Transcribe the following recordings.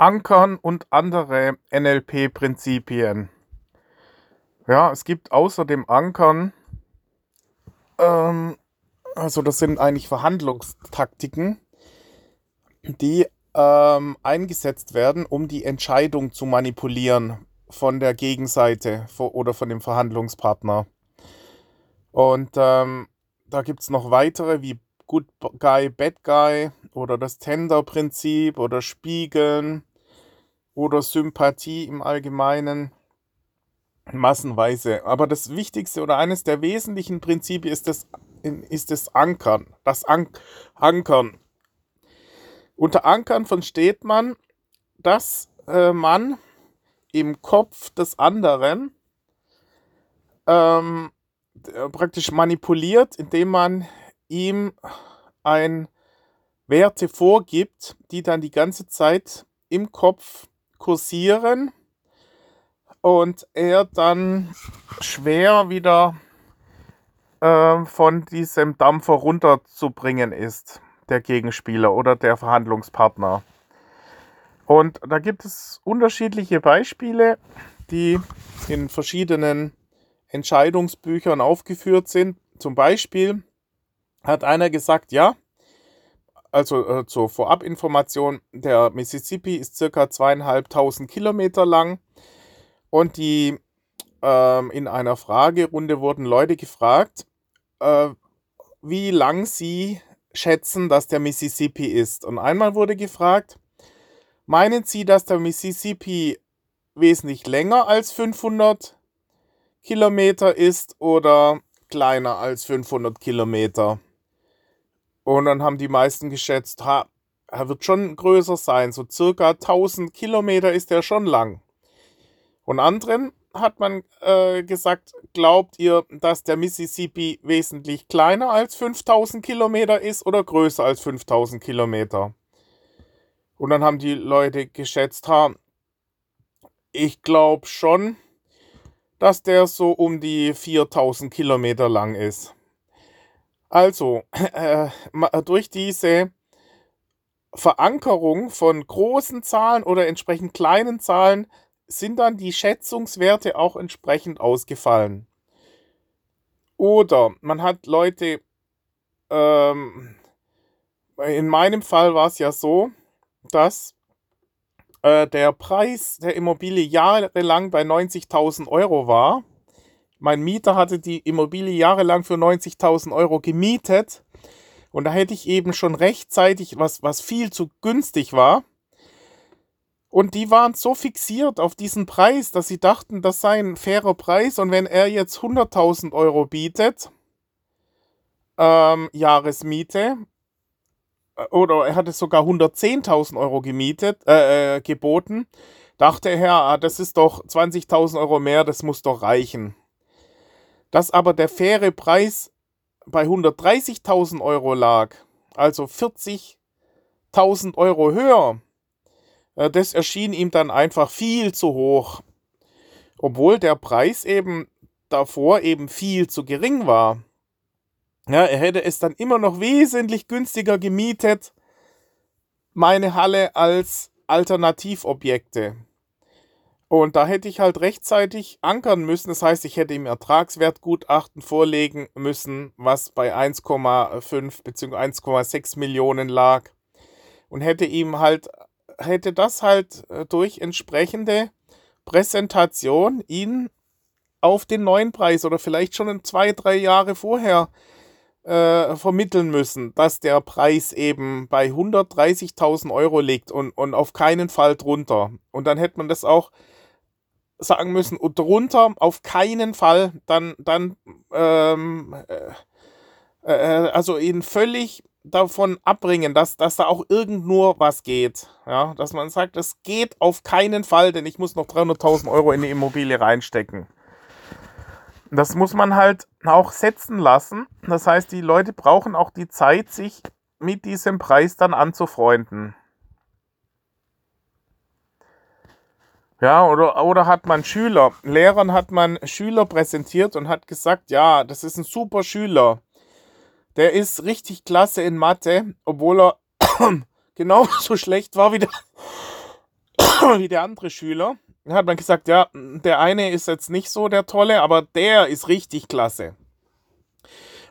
Ankern und andere NLP-Prinzipien. Ja, es gibt außer dem Ankern, ähm, also das sind eigentlich Verhandlungstaktiken, die ähm, eingesetzt werden, um die Entscheidung zu manipulieren von der Gegenseite oder von dem Verhandlungspartner. Und ähm, da gibt es noch weitere wie Good Guy, Bad Guy oder das Tender-Prinzip oder Spiegeln oder Sympathie im Allgemeinen massenweise. Aber das Wichtigste oder eines der wesentlichen Prinzipien ist das, ist das Ankern. Das An Ankern. Unter Ankern versteht man, dass äh, man im Kopf des anderen ähm, praktisch manipuliert, indem man ihm ein Werte vorgibt, die dann die ganze Zeit im Kopf kursieren und er dann schwer wieder äh, von diesem Dampfer runterzubringen ist, der Gegenspieler oder der Verhandlungspartner. Und da gibt es unterschiedliche Beispiele, die in verschiedenen Entscheidungsbüchern aufgeführt sind. Zum Beispiel hat einer gesagt, ja, also äh, zur Vorabinformation, der Mississippi ist circa zweieinhalbtausend Kilometer lang und die ähm, in einer Fragerunde wurden Leute gefragt, äh, wie lang sie schätzen, dass der Mississippi ist. Und einmal wurde gefragt, meinen Sie, dass der Mississippi wesentlich länger als 500 Kilometer ist oder kleiner als 500 Kilometer? Und dann haben die meisten geschätzt, ha, er wird schon größer sein, so circa 1000 Kilometer ist er schon lang. Und anderen hat man äh, gesagt, glaubt ihr, dass der Mississippi wesentlich kleiner als 5000 Kilometer ist oder größer als 5000 Kilometer? Und dann haben die Leute geschätzt, ha, ich glaube schon, dass der so um die 4000 Kilometer lang ist. Also, äh, durch diese Verankerung von großen Zahlen oder entsprechend kleinen Zahlen sind dann die Schätzungswerte auch entsprechend ausgefallen. Oder man hat Leute, ähm, in meinem Fall war es ja so, dass äh, der Preis der Immobilie jahrelang bei 90.000 Euro war mein Mieter hatte die Immobilie jahrelang für 90.000 Euro gemietet. Und da hätte ich eben schon rechtzeitig, was, was viel zu günstig war. Und die waren so fixiert auf diesen Preis, dass sie dachten, das sei ein fairer Preis. Und wenn er jetzt 100.000 Euro bietet, ähm, Jahresmiete, äh, oder er hatte sogar 110.000 Euro gemietet, äh, äh, geboten, dachte er, ah, das ist doch 20.000 Euro mehr, das muss doch reichen. Dass aber der faire Preis bei 130.000 Euro lag, also 40.000 Euro höher, äh, das erschien ihm dann einfach viel zu hoch. Obwohl der Preis eben davor eben viel zu gering war. Ja, er hätte es dann immer noch wesentlich günstiger gemietet, meine Halle als Alternativobjekte. Und da hätte ich halt rechtzeitig ankern müssen. Das heißt, ich hätte ihm Ertragswertgutachten vorlegen müssen, was bei 1,5 bzw. 1,6 Millionen lag. Und hätte ihm halt, hätte das halt äh, durch entsprechende Präsentation ihn auf den neuen Preis oder vielleicht schon zwei, drei Jahre vorher äh, vermitteln müssen, dass der Preis eben bei 130.000 Euro liegt und, und auf keinen Fall drunter. Und dann hätte man das auch sagen müssen, und drunter auf keinen Fall dann, dann ähm, äh, äh, also ihn völlig davon abbringen, dass, dass da auch irgend nur was geht. Ja, dass man sagt, es geht auf keinen Fall, denn ich muss noch 300.000 Euro in die Immobilie reinstecken. Das muss man halt auch setzen lassen. Das heißt, die Leute brauchen auch die Zeit, sich mit diesem Preis dann anzufreunden. Ja, oder, oder hat man Schüler, Lehrern hat man Schüler präsentiert und hat gesagt, ja, das ist ein super Schüler. Der ist richtig klasse in Mathe, obwohl er genauso schlecht war wie der, wie der andere Schüler. Da hat man gesagt, ja, der eine ist jetzt nicht so der Tolle, aber der ist richtig klasse.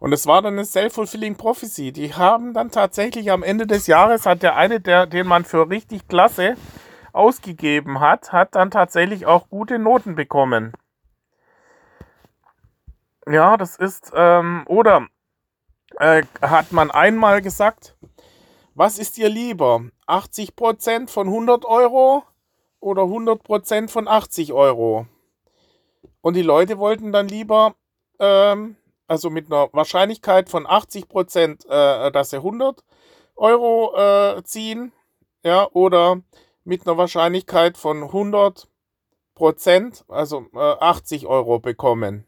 Und es war dann eine self-fulfilling prophecy. Die haben dann tatsächlich am Ende des Jahres hat der eine, der, den man für richtig klasse ausgegeben hat, hat dann tatsächlich auch gute Noten bekommen. Ja, das ist, ähm, oder äh, hat man einmal gesagt, was ist dir lieber? 80% von 100 Euro oder 100% von 80 Euro? Und die Leute wollten dann lieber, ähm, also mit einer Wahrscheinlichkeit von 80%, äh, dass sie 100 Euro äh, ziehen, ja, oder mit einer Wahrscheinlichkeit von 100% also äh, 80 Euro bekommen.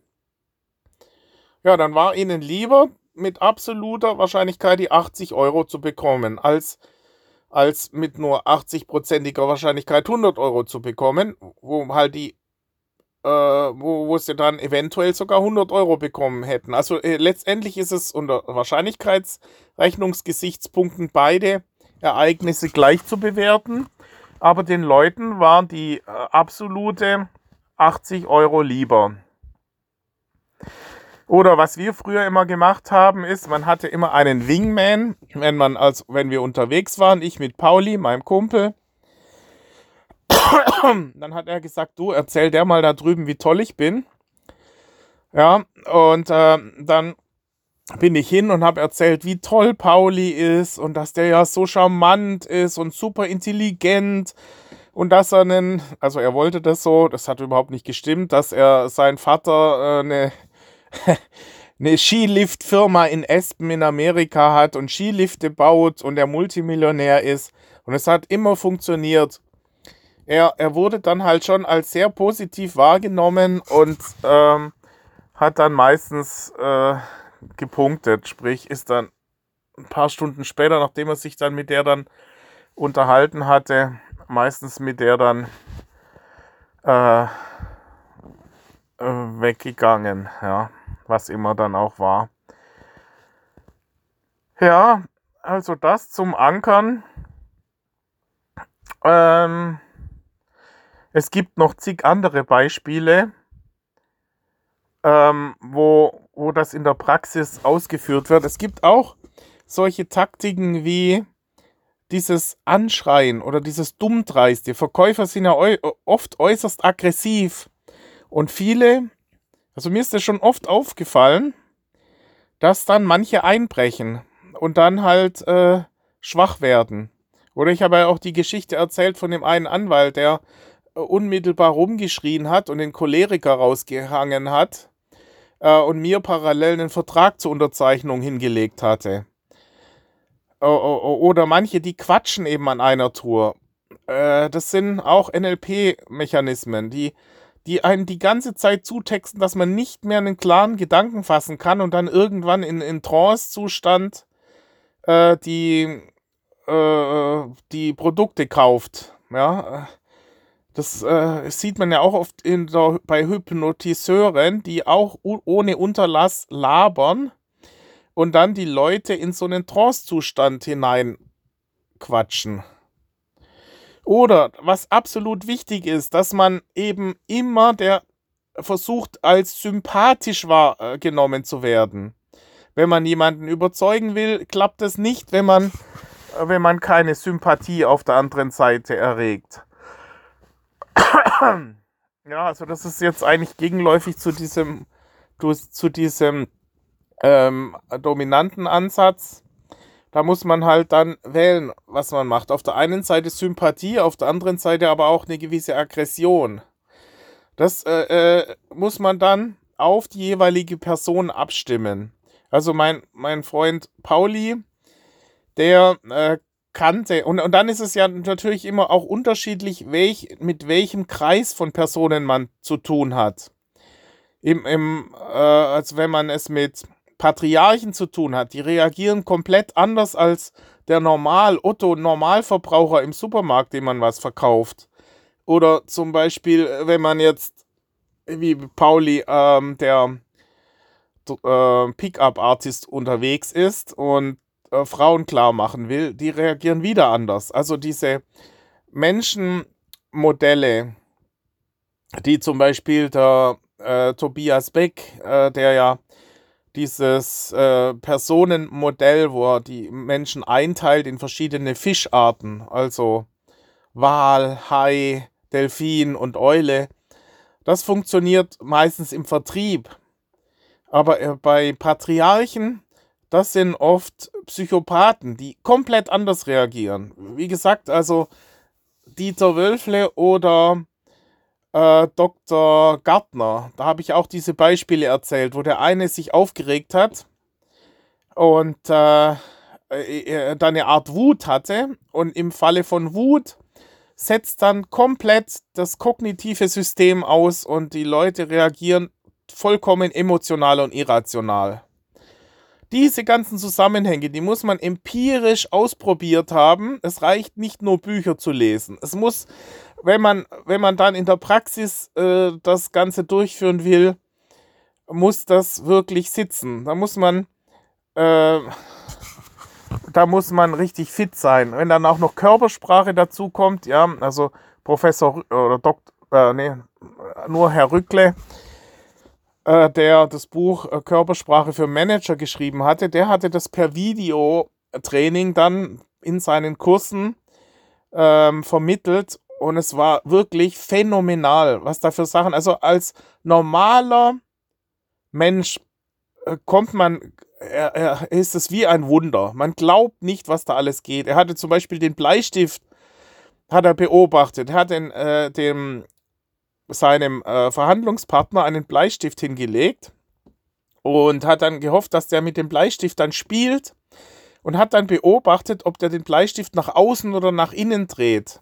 Ja, dann war ihnen lieber, mit absoluter Wahrscheinlichkeit die 80 Euro zu bekommen, als, als mit nur 80-prozentiger Wahrscheinlichkeit 100 Euro zu bekommen, wo halt die, äh, wo, wo sie dann eventuell sogar 100 Euro bekommen hätten. Also äh, letztendlich ist es unter Wahrscheinlichkeitsrechnungsgesichtspunkten beide Ereignisse gleich zu bewerten, aber den Leuten waren die äh, absolute 80 Euro lieber. Oder was wir früher immer gemacht haben, ist, man hatte immer einen Wingman, wenn man als wenn wir unterwegs waren, ich mit Pauli, meinem Kumpel. Dann hat er gesagt, du erzähl der mal da drüben, wie toll ich bin. Ja, und äh, dann bin ich hin und habe erzählt, wie toll Pauli ist und dass der ja so charmant ist und super intelligent und dass er einen, also er wollte das so, das hat überhaupt nicht gestimmt, dass er seinen Vater äh, eine eine Skiliftfirma in Espen in Amerika hat und Skilifte baut und er Multimillionär ist. Und es hat immer funktioniert. Er, er wurde dann halt schon als sehr positiv wahrgenommen und ähm, hat dann meistens äh, gepunktet. Sprich, ist dann ein paar Stunden später, nachdem er sich dann mit der dann unterhalten hatte, meistens mit der dann äh, äh weggegangen. Ja was immer dann auch war. Ja, also das zum Ankern. Ähm, es gibt noch zig andere Beispiele, ähm, wo, wo das in der Praxis ausgeführt wird. Es gibt auch solche Taktiken wie dieses Anschreien oder dieses Dummdreiste. Verkäufer sind ja oft äußerst aggressiv und viele also mir ist es schon oft aufgefallen, dass dann manche einbrechen und dann halt äh, schwach werden. Oder ich habe ja auch die Geschichte erzählt von dem einen Anwalt, der unmittelbar rumgeschrien hat und den Choleriker rausgehangen hat äh, und mir parallel einen Vertrag zur Unterzeichnung hingelegt hatte. Oder manche, die quatschen eben an einer Tour. Äh, das sind auch NLP-Mechanismen, die die einen die ganze Zeit zutexten, dass man nicht mehr einen klaren Gedanken fassen kann und dann irgendwann in, in Trance-Zustand äh, die, äh, die Produkte kauft. Ja, das äh, sieht man ja auch oft der, bei Hypnotiseuren, die auch ohne Unterlass labern und dann die Leute in so einen Trance-Zustand hineinquatschen. Oder was absolut wichtig ist, dass man eben immer der versucht, als sympathisch wahrgenommen zu werden. Wenn man jemanden überzeugen will, klappt es nicht, wenn man, wenn man keine Sympathie auf der anderen Seite erregt. Ja, also das ist jetzt eigentlich gegenläufig zu diesem, zu diesem ähm, dominanten Ansatz da muss man halt dann wählen, was man macht. Auf der einen Seite Sympathie, auf der anderen Seite aber auch eine gewisse Aggression. Das äh, äh, muss man dann auf die jeweilige Person abstimmen. Also mein, mein Freund Pauli, der äh, kannte, und, und dann ist es ja natürlich immer auch unterschiedlich, welch, mit welchem Kreis von Personen man zu tun hat. Im, im, äh, als wenn man es mit Patriarchen zu tun hat. Die reagieren komplett anders als der Normal, Otto Normalverbraucher im Supermarkt, dem man was verkauft. Oder zum Beispiel, wenn man jetzt, wie Pauli, ähm, der äh, Pickup-Artist unterwegs ist und äh, Frauen klar machen will, die reagieren wieder anders. Also diese Menschen Modelle, die zum Beispiel der äh, Tobias Beck, äh, der ja dieses äh, Personenmodell, wo er die Menschen einteilt in verschiedene Fischarten, also Wal, Hai, Delfin und Eule, das funktioniert meistens im Vertrieb. Aber äh, bei Patriarchen, das sind oft Psychopathen, die komplett anders reagieren. Wie gesagt, also Dieter Wölfle oder äh, Dr. Gartner, da habe ich auch diese Beispiele erzählt, wo der eine sich aufgeregt hat und äh, äh, äh dann eine Art Wut hatte und im Falle von Wut setzt dann komplett das kognitive System aus und die Leute reagieren vollkommen emotional und irrational. Diese ganzen Zusammenhänge, die muss man empirisch ausprobiert haben. Es reicht nicht nur Bücher zu lesen. Es muss, wenn man, wenn man dann in der Praxis äh, das Ganze durchführen will, muss das wirklich sitzen. Da muss man, äh, da muss man richtig fit sein. Wenn dann auch noch Körpersprache dazu kommt, ja, also Professor oder Doktor, äh, nee, nur Herr Rückle, äh, der das Buch äh, Körpersprache für Manager geschrieben hatte, der hatte das per Videotraining dann in seinen Kursen ähm, vermittelt und es war wirklich phänomenal, was da für Sachen, also als normaler Mensch äh, kommt man, er, er, ist es wie ein Wunder. Man glaubt nicht, was da alles geht. Er hatte zum Beispiel den Bleistift, hat er beobachtet. Er hat den, äh, dem seinem äh, Verhandlungspartner einen Bleistift hingelegt und hat dann gehofft, dass der mit dem Bleistift dann spielt und hat dann beobachtet, ob der den Bleistift nach außen oder nach innen dreht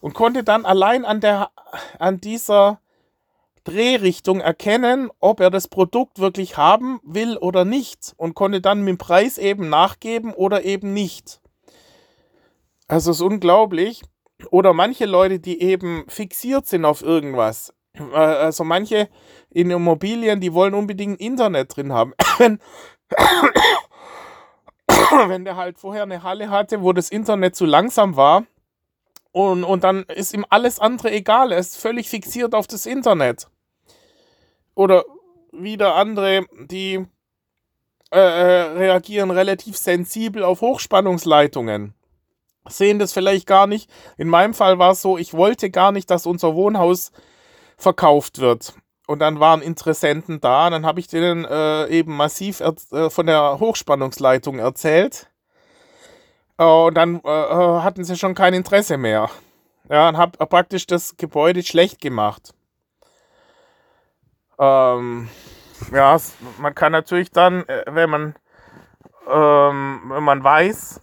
und konnte dann allein an der an dieser Drehrichtung erkennen, ob er das Produkt wirklich haben will oder nicht und konnte dann mit dem Preis eben nachgeben oder eben nicht. Also es ist unglaublich. Oder manche Leute, die eben fixiert sind auf irgendwas. Äh, also manche in Immobilien, die wollen unbedingt Internet drin haben. Wenn, wenn der halt vorher eine Halle hatte, wo das Internet zu langsam war, und, und dann ist ihm alles andere egal. Er ist völlig fixiert auf das Internet. Oder wieder andere, die äh, äh reagieren relativ sensibel auf Hochspannungsleitungen sehen das vielleicht gar nicht. In meinem Fall war es so, ich wollte gar nicht, dass unser Wohnhaus verkauft wird. Und dann waren Interessenten da, dann habe ich denen äh, eben massiv äh, von der Hochspannungsleitung erzählt. Äh, und dann äh, äh, hatten sie schon kein Interesse mehr. Ja, und habe praktisch das Gebäude schlecht gemacht. Ähm, ja, man kann natürlich dann, äh, wenn man, ähm, wenn man weiß,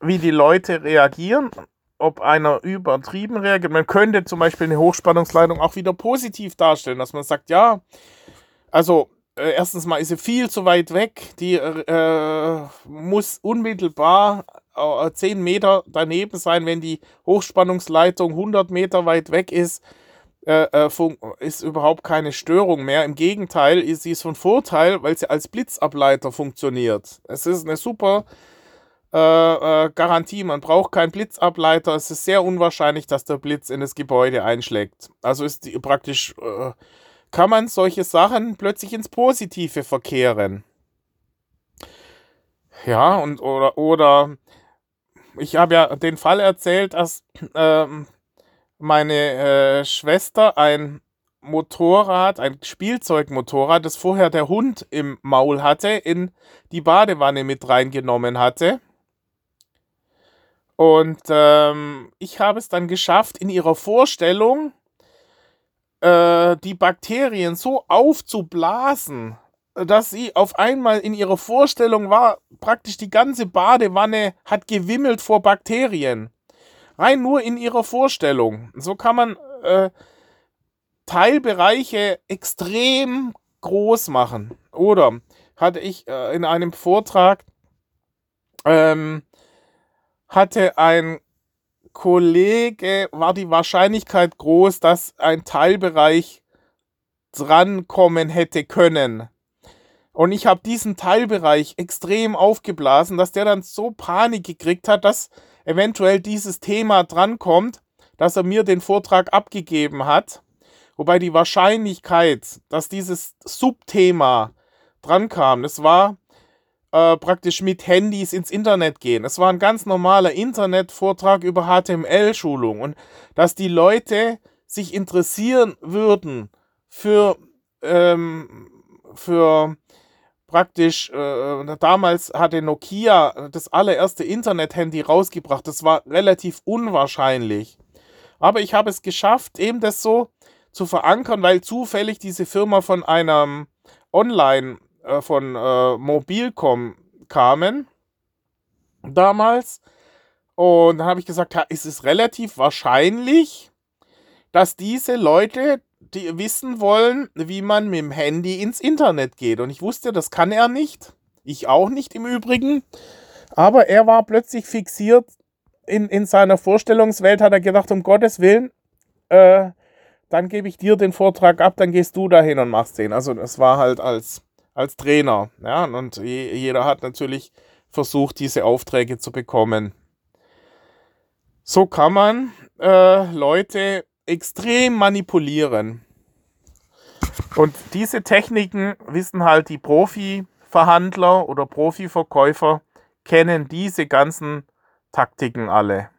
wie die Leute reagieren, ob einer übertrieben reagiert. Man könnte zum Beispiel eine Hochspannungsleitung auch wieder positiv darstellen, dass man sagt, ja, also äh, erstens mal ist sie viel zu weit weg, die äh, muss unmittelbar äh, 10 Meter daneben sein, wenn die Hochspannungsleitung 100 Meter weit weg ist. Äh, äh ist überhaupt keine Störung mehr. Im Gegenteil, ist sie von Vorteil, weil sie als Blitzableiter funktioniert. Es ist eine super äh, äh, Garantie. Man braucht keinen Blitzableiter. Es ist sehr unwahrscheinlich, dass der Blitz in das Gebäude einschlägt. Also ist die, praktisch, äh, kann man solche Sachen plötzlich ins Positive verkehren. Ja, und oder, oder ich habe ja den Fall erzählt, dass ähm, meine äh, Schwester ein Motorrad, ein Spielzeugmotorrad, das vorher der Hund im Maul hatte, in die Badewanne mit reingenommen hatte. Und ähm, ich habe es dann geschafft, in ihrer Vorstellung äh, die Bakterien so aufzublasen, dass sie auf einmal in ihrer Vorstellung war, praktisch die ganze Badewanne hat gewimmelt vor Bakterien. Rein nur in ihrer Vorstellung. So kann man äh, Teilbereiche extrem groß machen. Oder hatte ich äh, in einem Vortrag ähm, hatte ein Kollege, war die Wahrscheinlichkeit groß, dass ein Teilbereich drankommen hätte können. Und ich habe diesen Teilbereich extrem aufgeblasen, dass der dann so Panik gekriegt hat, dass eventuell dieses Thema drankommt, dass er mir den Vortrag abgegeben hat. Wobei die Wahrscheinlichkeit, dass dieses Subthema drankam, das war äh, praktisch mit Handys ins Internet gehen. Es war ein ganz normaler Internetvortrag über HTML-Schulung und dass die Leute sich interessieren würden für, ähm, für praktisch, äh, damals hatte Nokia das allererste Internet-Handy rausgebracht. Das war relativ unwahrscheinlich. Aber ich habe es geschafft, eben das so zu verankern, weil zufällig diese Firma von einem Online, äh, von äh, Mobilcom kamen damals. Und dann habe ich gesagt, ja, ist es relativ wahrscheinlich, dass diese Leute die wissen wollen, wie man mit dem Handy ins Internet geht. Und ich wusste, das kann er nicht. Ich auch nicht im Übrigen. Aber er war plötzlich fixiert in, in seiner Vorstellungswelt, hat er gedacht, um Gottes Willen, äh, dann gebe ich dir den Vortrag ab, dann gehst du dahin und machst den. Also das war halt als, als Trainer. Ja, und jeder hat natürlich versucht, diese Aufträge zu bekommen. So kann man äh, Leute extrem manipulieren. Und diese Techniken wissen halt die Profi-Verhandler oder Profi-Verkäufer, kennen diese ganzen Taktiken alle.